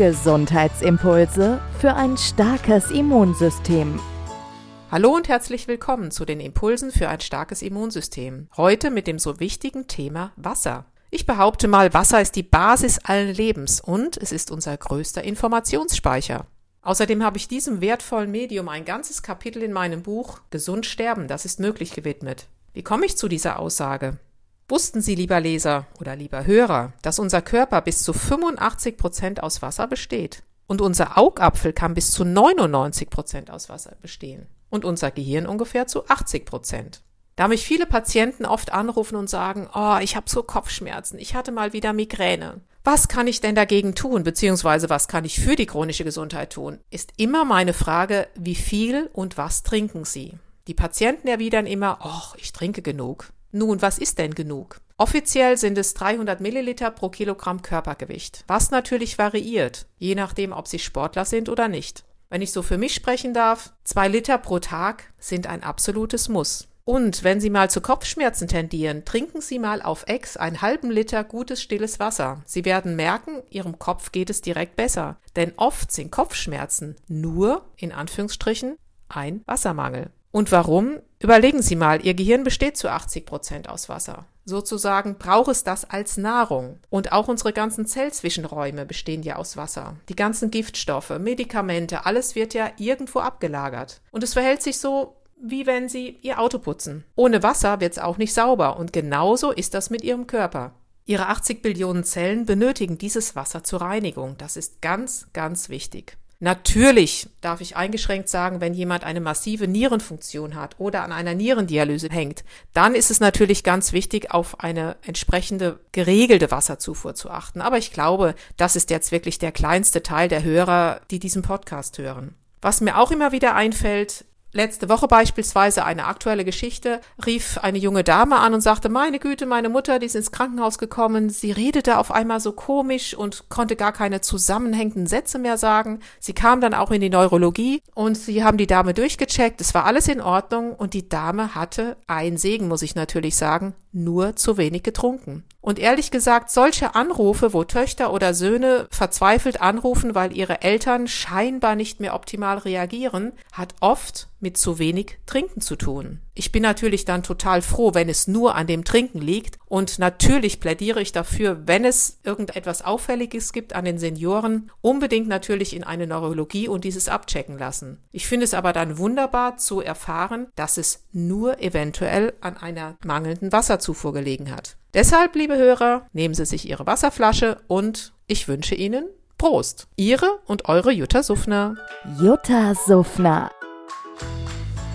Gesundheitsimpulse für ein starkes Immunsystem. Hallo und herzlich willkommen zu den Impulsen für ein starkes Immunsystem. Heute mit dem so wichtigen Thema Wasser. Ich behaupte mal, Wasser ist die Basis allen Lebens und es ist unser größter Informationsspeicher. Außerdem habe ich diesem wertvollen Medium ein ganzes Kapitel in meinem Buch Gesund sterben, das ist möglich gewidmet. Wie komme ich zu dieser Aussage? Wussten Sie, lieber Leser oder lieber Hörer, dass unser Körper bis zu 85 Prozent aus Wasser besteht? Und unser Augapfel kann bis zu 99 Prozent aus Wasser bestehen. Und unser Gehirn ungefähr zu 80 Prozent. Da mich viele Patienten oft anrufen und sagen, oh, ich habe so Kopfschmerzen, ich hatte mal wieder Migräne. Was kann ich denn dagegen tun, beziehungsweise was kann ich für die chronische Gesundheit tun, ist immer meine Frage, wie viel und was trinken Sie? Die Patienten erwidern immer, oh, ich trinke genug. Nun, was ist denn genug? Offiziell sind es 300 Milliliter pro Kilogramm Körpergewicht, was natürlich variiert, je nachdem, ob Sie Sportler sind oder nicht. Wenn ich so für mich sprechen darf, zwei Liter pro Tag sind ein absolutes Muss. Und wenn Sie mal zu Kopfschmerzen tendieren, trinken Sie mal auf Ex einen halben Liter gutes stilles Wasser. Sie werden merken, Ihrem Kopf geht es direkt besser. Denn oft sind Kopfschmerzen nur, in Anführungsstrichen, ein Wassermangel. Und warum? Überlegen Sie mal, Ihr Gehirn besteht zu 80 Prozent aus Wasser. Sozusagen braucht es das als Nahrung. Und auch unsere ganzen Zellzwischenräume bestehen ja aus Wasser. Die ganzen Giftstoffe, Medikamente, alles wird ja irgendwo abgelagert. Und es verhält sich so, wie wenn Sie Ihr Auto putzen. Ohne Wasser wird es auch nicht sauber und genauso ist das mit Ihrem Körper. Ihre 80 Billionen Zellen benötigen dieses Wasser zur Reinigung. Das ist ganz, ganz wichtig. Natürlich darf ich eingeschränkt sagen, wenn jemand eine massive Nierenfunktion hat oder an einer Nierendialyse hängt, dann ist es natürlich ganz wichtig, auf eine entsprechende geregelte Wasserzufuhr zu achten. Aber ich glaube, das ist jetzt wirklich der kleinste Teil der Hörer, die diesen Podcast hören. Was mir auch immer wieder einfällt, Letzte Woche beispielsweise eine aktuelle Geschichte, rief eine junge Dame an und sagte, meine Güte, meine Mutter, die ist ins Krankenhaus gekommen, sie redete auf einmal so komisch und konnte gar keine zusammenhängenden Sätze mehr sagen. Sie kam dann auch in die Neurologie und sie haben die Dame durchgecheckt, es war alles in Ordnung und die Dame hatte ein Segen, muss ich natürlich sagen, nur zu wenig getrunken. Und ehrlich gesagt, solche Anrufe, wo Töchter oder Söhne verzweifelt anrufen, weil ihre Eltern scheinbar nicht mehr optimal reagieren, hat oft mit zu wenig Trinken zu tun. Ich bin natürlich dann total froh, wenn es nur an dem Trinken liegt. Und natürlich plädiere ich dafür, wenn es irgendetwas Auffälliges gibt an den Senioren, unbedingt natürlich in eine Neurologie und dieses abchecken lassen. Ich finde es aber dann wunderbar zu erfahren, dass es nur eventuell an einer mangelnden Wasserzufuhr gelegen hat. Deshalb, liebe Hörer, nehmen Sie sich Ihre Wasserflasche und ich wünsche Ihnen Prost. Ihre und eure Jutta Suffner. Jutta Suffner.